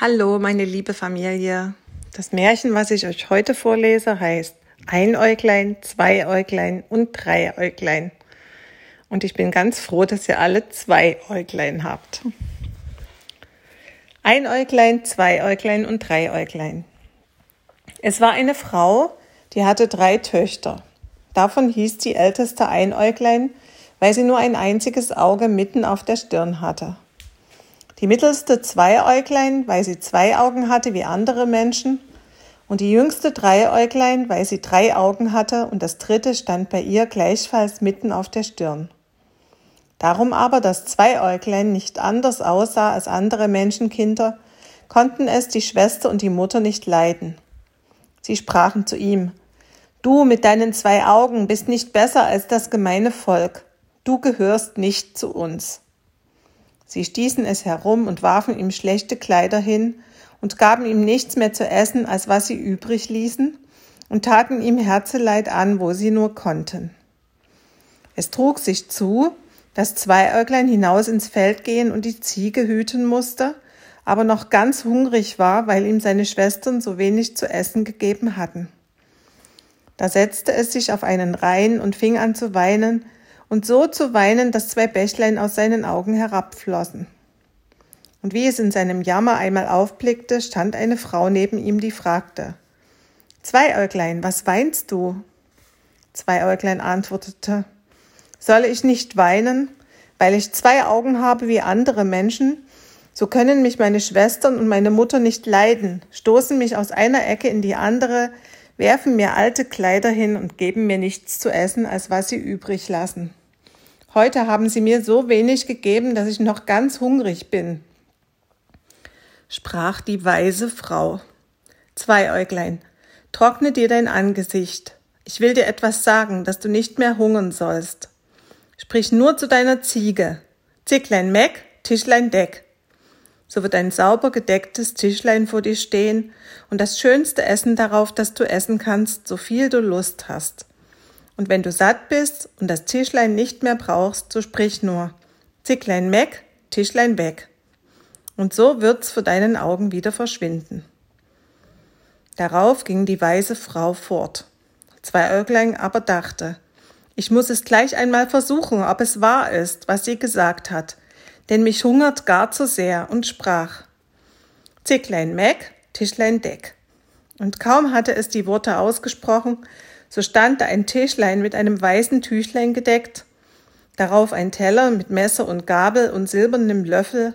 Hallo, meine liebe Familie. Das Märchen, was ich euch heute vorlese, heißt Ein Äuglein, zwei Äuglein und drei Äuglein. Und ich bin ganz froh, dass ihr alle zwei Äuglein habt. Ein Äuglein, zwei Äuglein und drei Äuglein. Es war eine Frau, die hatte drei Töchter. Davon hieß die älteste Einäuglein, weil sie nur ein einziges Auge mitten auf der Stirn hatte. Die mittelste Zweiäuglein, weil sie zwei Augen hatte wie andere Menschen, und die jüngste Dreiäuglein, weil sie drei Augen hatte, und das dritte stand bei ihr gleichfalls mitten auf der Stirn. Darum aber das Zweiäuglein nicht anders aussah als andere Menschenkinder, konnten es die Schwester und die Mutter nicht leiden. Sie sprachen zu ihm, Du mit deinen zwei Augen bist nicht besser als das gemeine Volk, du gehörst nicht zu uns. Sie stießen es herum und warfen ihm schlechte Kleider hin und gaben ihm nichts mehr zu essen, als was sie übrig ließen, und taten ihm Herzeleid an, wo sie nur konnten. Es trug sich zu, dass Zweiäuglein hinaus ins Feld gehen und die Ziege hüten musste, aber noch ganz hungrig war, weil ihm seine Schwestern so wenig zu essen gegeben hatten. Da setzte es sich auf einen Rein und fing an zu weinen, und so zu weinen, dass zwei Bächlein aus seinen Augen herabflossen. Und wie es in seinem Jammer einmal aufblickte, stand eine Frau neben ihm, die fragte, Zweiäuglein, was weinst du? Zweiäuglein antwortete, soll ich nicht weinen, weil ich zwei Augen habe wie andere Menschen? So können mich meine Schwestern und meine Mutter nicht leiden, stoßen mich aus einer Ecke in die andere, werfen mir alte Kleider hin und geben mir nichts zu essen, als was sie übrig lassen. Heute haben sie mir so wenig gegeben, dass ich noch ganz hungrig bin. Sprach die weise Frau. Zweiäuglein, trockne dir dein Angesicht. Ich will dir etwas sagen, dass du nicht mehr hungern sollst. Sprich nur zu deiner Ziege. Zicklein meck, Tischlein deck. So wird ein sauber gedecktes Tischlein vor dir stehen und das schönste Essen darauf, das du essen kannst, so viel du Lust hast. Und wenn du satt bist und das Tischlein nicht mehr brauchst, so sprich nur Zicklein meck, Tischlein weg. Und so wird's vor deinen Augen wieder verschwinden. Darauf ging die weise Frau fort. Zwei Äuglein aber dachte, ich muss es gleich einmal versuchen, ob es wahr ist, was sie gesagt hat, denn mich hungert gar zu sehr und sprach, Zicklein meck, Tischlein deck. Und kaum hatte es die Worte ausgesprochen, so stand da ein Tischlein mit einem weißen Tüchlein gedeckt, darauf ein Teller mit Messer und Gabel und silbernem Löffel.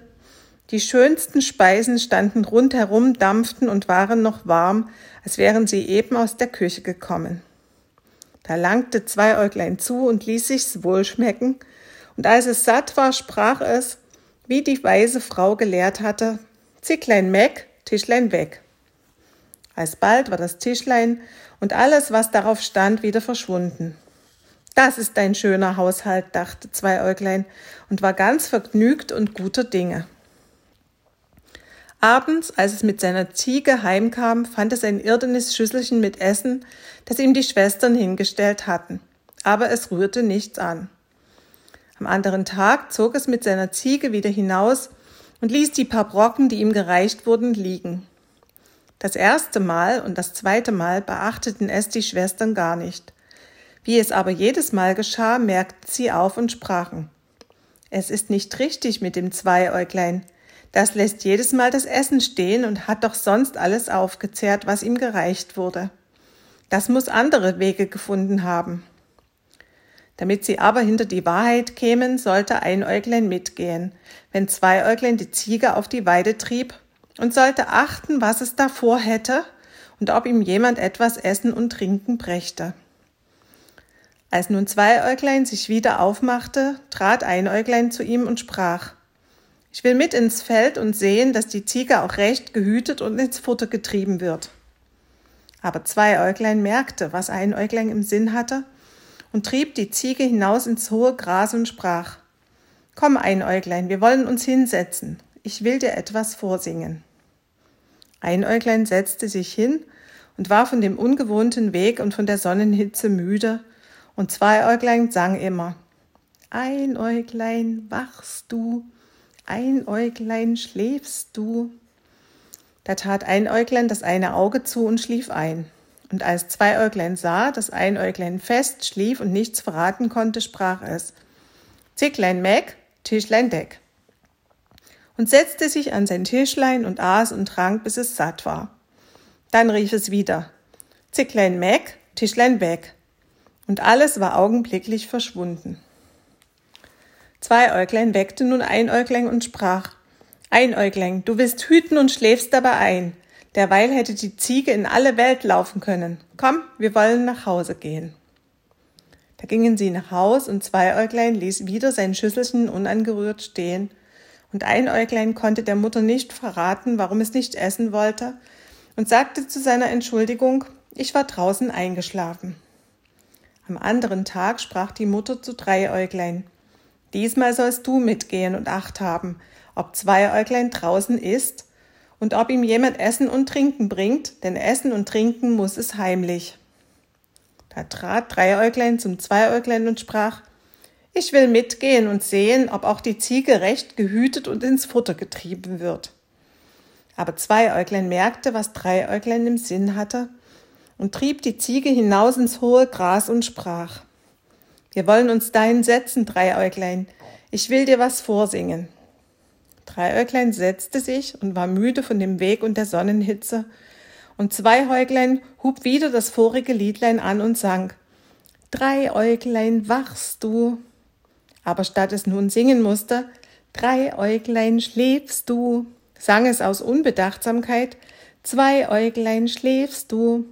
Die schönsten Speisen standen rundherum, dampften und waren noch warm, als wären sie eben aus der Küche gekommen. Da langte Zweiäuglein zu und ließ sich's wohlschmecken, und als es satt war, sprach es, wie die weise Frau gelehrt hatte, Zicklein meck, Tischlein weg. Alsbald war das Tischlein und alles, was darauf stand, wieder verschwunden. Das ist ein schöner Haushalt, dachte Zweiäuglein und war ganz vergnügt und guter Dinge. Abends, als es mit seiner Ziege heimkam, fand es ein irdenes Schüsselchen mit Essen, das ihm die Schwestern hingestellt hatten. Aber es rührte nichts an. Am anderen Tag zog es mit seiner Ziege wieder hinaus und ließ die paar Brocken, die ihm gereicht wurden, liegen. Das erste Mal und das zweite Mal beachteten es die Schwestern gar nicht. Wie es aber jedes Mal geschah, merkten sie auf und sprachen. Es ist nicht richtig mit dem Zweiäuglein. Das lässt jedes Mal das Essen stehen und hat doch sonst alles aufgezehrt, was ihm gereicht wurde. Das muss andere Wege gefunden haben. Damit sie aber hinter die Wahrheit kämen, sollte ein Äuglein mitgehen, wenn zwei Äuglein die Ziege auf die Weide trieb, und sollte achten, was es davor hätte und ob ihm jemand etwas essen und trinken brächte. Als nun zwei Äuglein sich wieder aufmachte, trat ein Äuglein zu ihm und sprach, ich will mit ins Feld und sehen, dass die Ziege auch recht gehütet und ins Futter getrieben wird. Aber zwei Äuglein merkte, was ein Äuglein im Sinn hatte, und trieb die Ziege hinaus ins hohe Gras und sprach, Komm, ein Äuglein, wir wollen uns hinsetzen, ich will dir etwas vorsingen. Ein Äuglein setzte sich hin und war von dem ungewohnten Weg und von der Sonnenhitze müde, und zwei Äuglein sang immer, Ein Äuglein wachst du, ein Äuglein schläfst du. Da tat Einäuglein das eine Auge zu und schlief ein. Und als Zweiäuglein sah, dass Einäuglein fest schlief und nichts verraten konnte, sprach es, Zicklein Meck, Tischlein Deck. Und setzte sich an sein Tischlein und aß und trank, bis es satt war. Dann rief es wieder, Zicklein Meck, Tischlein weg. Und alles war augenblicklich verschwunden. Zweiäuglein weckte nun Einäuglein und sprach, Einäuglein, du willst hüten und schläfst dabei ein. Derweil hätte die Ziege in alle Welt laufen können. Komm, wir wollen nach Hause gehen. Da gingen sie nach Haus und Zweiäuglein ließ wieder sein Schüsselchen unangerührt stehen. Und Einäuglein konnte der Mutter nicht verraten, warum es nicht essen wollte, und sagte zu seiner Entschuldigung, ich war draußen eingeschlafen. Am anderen Tag sprach die Mutter zu Dreiäuglein, diesmal sollst du mitgehen und Acht haben, ob Zweiäuglein draußen ist und ob ihm jemand Essen und Trinken bringt, denn Essen und Trinken muss es heimlich. Da trat Dreiäuglein zum Zweiäuglein und sprach, ich will mitgehen und sehen, ob auch die Ziege recht gehütet und ins Futter getrieben wird. Aber Zweiäuglein merkte, was Dreiäuglein im Sinn hatte, und trieb die Ziege hinaus ins hohe Gras und sprach, wir wollen uns dahin setzen, Dreiäuglein, ich will dir was vorsingen. Dreiäuglein setzte sich und war müde von dem Weg und der Sonnenhitze, und Zweihäuglein hub wieder das vorige Liedlein an und sang, Dreiäuglein, wachst du? Aber statt es nun singen musste, Dreiäuglein, schläfst du? sang es aus Unbedachtsamkeit, Zweiäuglein, schläfst du?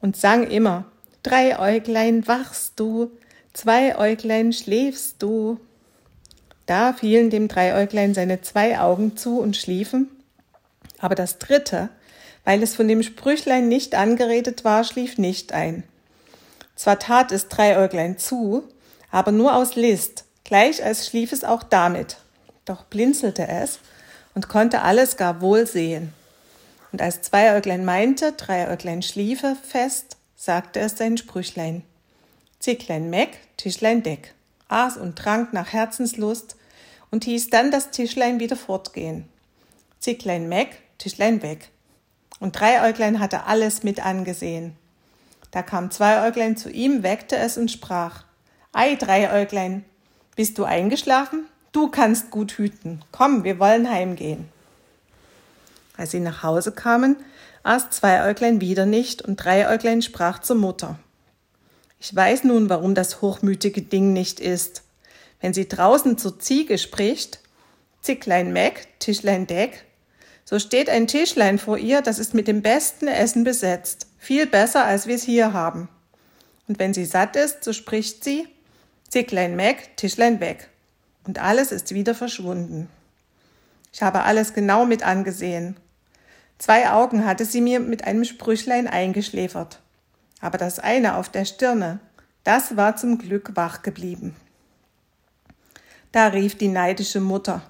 Und sang immer, Dreiäuglein, wachst du? Zweiäuglein, schläfst du? Da fielen dem Dreiäuglein seine zwei Augen zu und schliefen, aber das dritte, weil es von dem Sprüchlein nicht angeredet war, schlief nicht ein. Zwar tat es Dreiäuglein zu, aber nur aus List, gleich als schlief es auch damit. Doch blinzelte es und konnte alles gar wohl sehen. Und als Zweiäuglein meinte, Dreiäuglein schliefe fest, sagte es sein Sprüchlein. Zicklein Meck, Tischlein Deck, aß und trank nach Herzenslust und hieß dann das Tischlein wieder fortgehen. Zicklein Meck, Tischlein weg. Und Dreiäuglein hatte alles mit angesehen. Da kam Zweiäuglein zu ihm, weckte es und sprach, Ei, Dreiäuglein, bist du eingeschlafen? Du kannst gut hüten. Komm, wir wollen heimgehen. Als sie nach Hause kamen, aß Zweiäuglein wieder nicht und Dreiäuglein sprach zur Mutter. Ich weiß nun, warum das hochmütige Ding nicht ist. Wenn sie draußen zur Ziege spricht, Zicklein Meck, Tischlein Deck, so steht ein Tischlein vor ihr, das ist mit dem besten Essen besetzt, viel besser, als wir es hier haben. Und wenn sie satt ist, so spricht sie, Zicklein Meck, Tischlein weg. Und alles ist wieder verschwunden. Ich habe alles genau mit angesehen. Zwei Augen hatte sie mir mit einem Sprüchlein eingeschläfert. Aber das eine auf der Stirne, das war zum Glück wach geblieben. Da rief die neidische Mutter,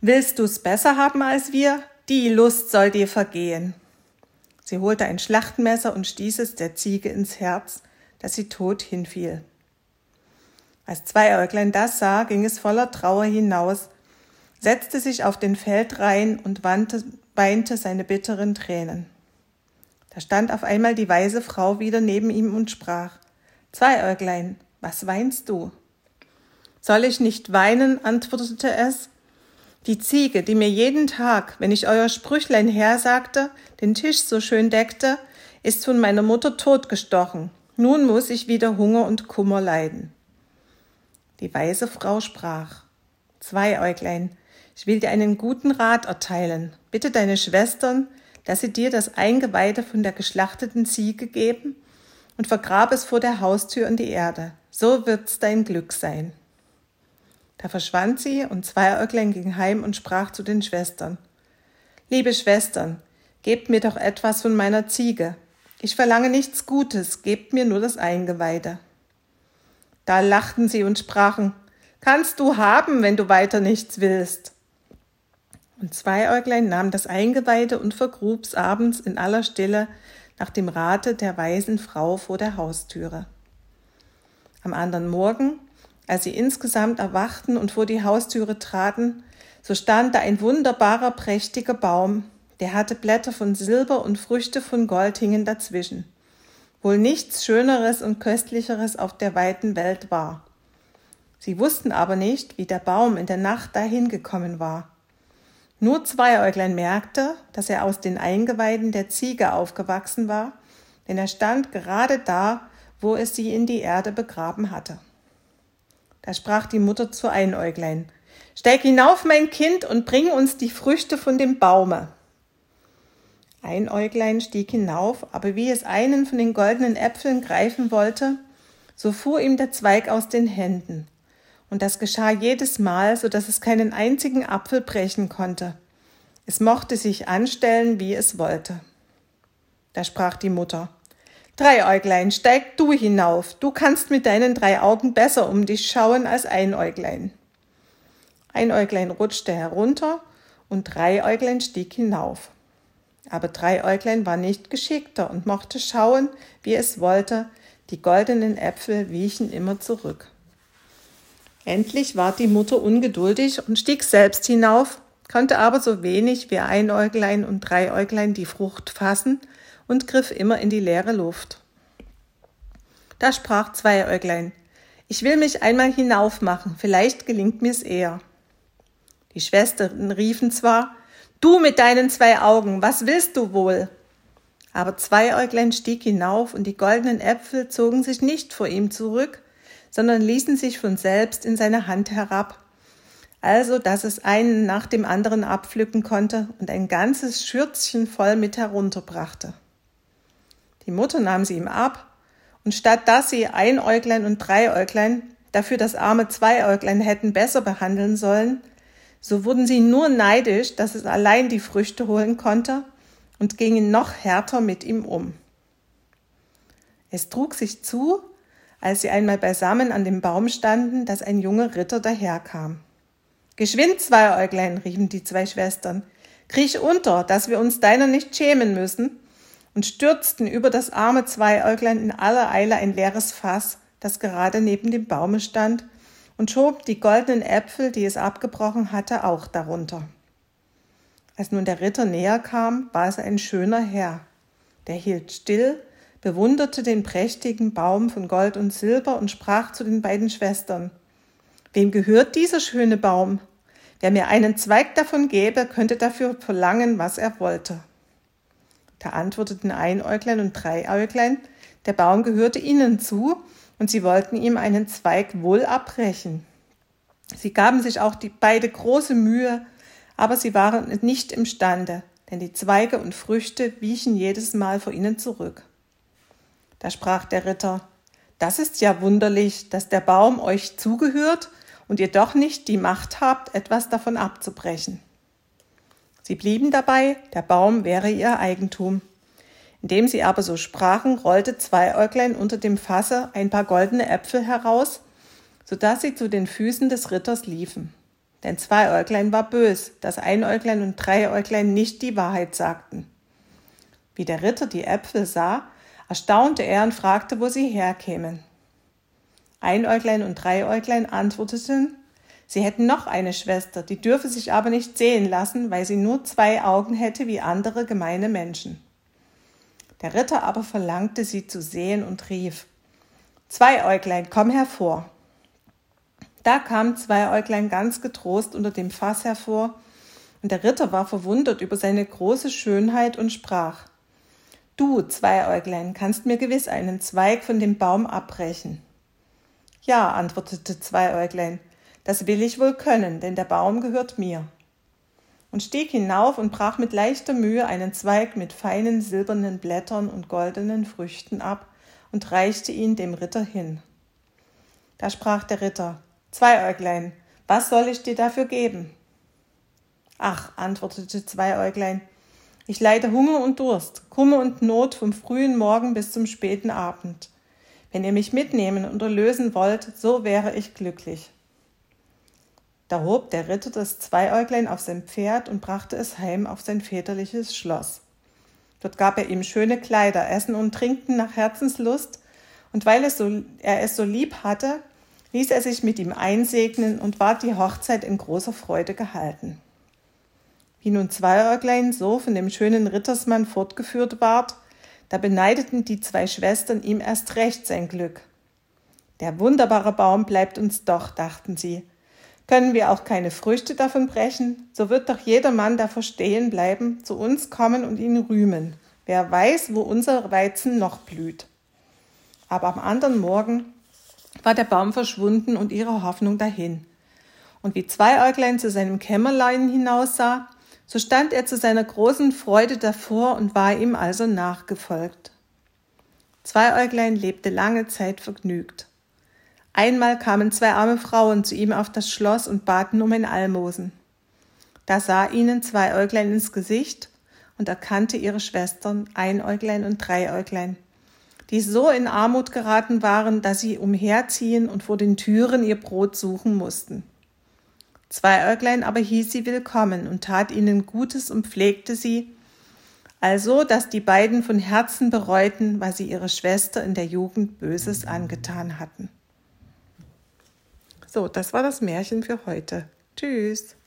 Willst du's besser haben als wir? Die Lust soll dir vergehen. Sie holte ein Schlachtmesser und stieß es der Ziege ins Herz, dass sie tot hinfiel. Als Zweiäuglein das sah, ging es voller Trauer hinaus, setzte sich auf den Feldrein und wandte, weinte seine bitteren Tränen. Da stand auf einmal die weise Frau wieder neben ihm und sprach Zweiäuglein, was weinst du? Soll ich nicht weinen? antwortete es. Die Ziege, die mir jeden Tag, wenn ich euer Sprüchlein hersagte, den Tisch so schön deckte, ist von meiner Mutter totgestochen. Nun muss ich wieder Hunger und Kummer leiden. Die weise Frau sprach, Zweiäuglein, ich will dir einen guten Rat erteilen. Bitte deine Schwestern, dass sie dir das Eingeweide von der geschlachteten Ziege geben und vergrab es vor der Haustür in die Erde. So wird's dein Glück sein. Da verschwand sie und Zweiäuglein ging heim und sprach zu den Schwestern. Liebe Schwestern, gebt mir doch etwas von meiner Ziege. Ich verlange nichts Gutes, gebt mir nur das Eingeweide. Da lachten sie und sprachen, kannst du haben, wenn du weiter nichts willst. Und Zweiäuglein nahm das Eingeweide und vergrub's abends in aller Stille nach dem Rate der weisen Frau vor der Haustüre. Am anderen Morgen als sie insgesamt erwachten und vor die Haustüre traten, so stand da ein wunderbarer, prächtiger Baum, der hatte Blätter von Silber und Früchte von Gold hingen dazwischen. Wohl nichts Schöneres und Köstlicheres auf der weiten Welt war. Sie wussten aber nicht, wie der Baum in der Nacht dahin gekommen war. Nur Zweieuglein merkte, dass er aus den Eingeweiden der Ziege aufgewachsen war, denn er stand gerade da, wo es sie in die Erde begraben hatte. Da sprach die Mutter zu Einäuglein, Steig hinauf, mein Kind, und bring uns die Früchte von dem Baume. Einäuglein stieg hinauf, aber wie es einen von den goldenen Äpfeln greifen wollte, so fuhr ihm der Zweig aus den Händen. Und das geschah jedes Mal, so dass es keinen einzigen Apfel brechen konnte. Es mochte sich anstellen, wie es wollte. Da sprach die Mutter, Dreiäuglein, steig du hinauf, du kannst mit deinen drei Augen besser um dich schauen als Einäuglein. Einäuglein rutschte herunter und Dreiäuglein stieg hinauf. Aber Dreiäuglein war nicht geschickter und mochte schauen, wie es wollte, die goldenen Äpfel wichen immer zurück. Endlich ward die Mutter ungeduldig und stieg selbst hinauf, konnte aber so wenig wie Einäuglein und Dreiäuglein die Frucht fassen und griff immer in die leere Luft. Da sprach Zweiäuglein, ich will mich einmal hinaufmachen, vielleicht gelingt mir's eher. Die Schwestern riefen zwar, du mit deinen zwei Augen, was willst du wohl? Aber Zweiäuglein stieg hinauf und die goldenen Äpfel zogen sich nicht vor ihm zurück, sondern ließen sich von selbst in seine Hand herab, also dass es einen nach dem anderen abpflücken konnte und ein ganzes Schürzchen voll mit herunterbrachte. Die Mutter nahm sie ihm ab, und statt dass sie Einäuglein und Dreiäuglein dafür das arme Zweiäuglein hätten besser behandeln sollen, so wurden sie nur neidisch, dass es allein die Früchte holen konnte und gingen noch härter mit ihm um. Es trug sich zu, als sie einmal beisammen an dem Baum standen, dass ein junger Ritter daherkam. Geschwind, Zweiäuglein, riefen die zwei Schwestern, kriech unter, dass wir uns deiner nicht schämen müssen, und stürzten über das arme Zweiäuglein in aller Eile ein leeres Fass, das gerade neben dem Baume stand, und schob die goldenen Äpfel, die es abgebrochen hatte, auch darunter. Als nun der Ritter näher kam, war es ein schöner Herr. Der hielt still, bewunderte den prächtigen Baum von Gold und Silber und sprach zu den beiden Schwestern Wem gehört dieser schöne Baum? Wer mir einen Zweig davon gäbe, könnte dafür verlangen, was er wollte. Da antworteten Einäuglein und Dreiäuglein, der Baum gehörte ihnen zu, und sie wollten ihm einen Zweig wohl abbrechen. Sie gaben sich auch die beide große Mühe, aber sie waren nicht imstande, denn die Zweige und Früchte wichen jedes Mal vor ihnen zurück. Da sprach der Ritter, das ist ja wunderlich, dass der Baum euch zugehört und ihr doch nicht die Macht habt, etwas davon abzubrechen. Sie blieben dabei, der Baum wäre ihr Eigentum. Indem sie aber so sprachen, rollte Zweiäuglein unter dem Fasse ein paar goldene Äpfel heraus, so dass sie zu den Füßen des Ritters liefen. Denn Zweiäuglein war bös, dass Einäuglein und Dreiäuglein nicht die Wahrheit sagten. Wie der Ritter die Äpfel sah, erstaunte er und fragte, wo sie herkämen. Einäuglein und Dreiäuglein antworteten, sie hätten noch eine Schwester, die dürfe sich aber nicht sehen lassen, weil sie nur zwei Augen hätte wie andere gemeine Menschen. Der Ritter aber verlangte sie zu sehen und rief, Zweiäuglein, komm hervor. Da kam Zweiäuglein ganz getrost unter dem Fass hervor, und der Ritter war verwundert über seine große Schönheit und sprach, Du, Zweiäuglein, kannst mir gewiss einen Zweig von dem Baum abbrechen. Ja, antwortete Zweiäuglein, das will ich wohl können, denn der Baum gehört mir. Und stieg hinauf und brach mit leichter Mühe einen Zweig mit feinen silbernen Blättern und goldenen Früchten ab und reichte ihn dem Ritter hin. Da sprach der Ritter, Zweiäuglein, was soll ich dir dafür geben? Ach, antwortete Zweiäuglein, ich leide Hunger und Durst, Kummer und Not vom frühen Morgen bis zum späten Abend. Wenn ihr mich mitnehmen und erlösen wollt, so wäre ich glücklich. Da hob der Ritter das Zweiäuglein auf sein Pferd und brachte es heim auf sein väterliches Schloss. Dort gab er ihm schöne Kleider, Essen und Trinken nach Herzenslust, und weil es so, er es so lieb hatte, ließ er sich mit ihm einsegnen und ward die Hochzeit in großer Freude gehalten. Wie nun Zweieuglein so von dem schönen Rittersmann fortgeführt ward, da beneideten die zwei Schwestern ihm erst recht sein Glück. Der wunderbare Baum bleibt uns doch, dachten sie. Können wir auch keine Früchte davon brechen, so wird doch jeder Mann davor stehen bleiben, zu uns kommen und ihn rühmen. Wer weiß, wo unser Weizen noch blüht. Aber am anderen Morgen war der Baum verschwunden und ihre Hoffnung dahin. Und wie Zweieuglein zu seinem Kämmerlein hinaussah, so stand er zu seiner großen Freude davor und war ihm also nachgefolgt. Zweieuglein lebte lange Zeit vergnügt. Einmal kamen zwei arme Frauen zu ihm auf das Schloss und baten um ein Almosen. Da sah ihnen Zweieuglein ins Gesicht und erkannte ihre Schwestern Einäuglein und Dreiäuglein, die so in Armut geraten waren, dass sie umherziehen und vor den Türen ihr Brot suchen mussten. Zweieuglein aber hieß sie willkommen und tat ihnen Gutes und pflegte sie, also dass die beiden von Herzen bereuten, was sie ihrer Schwester in der Jugend Böses angetan hatten. So, das war das Märchen für heute. Tschüss.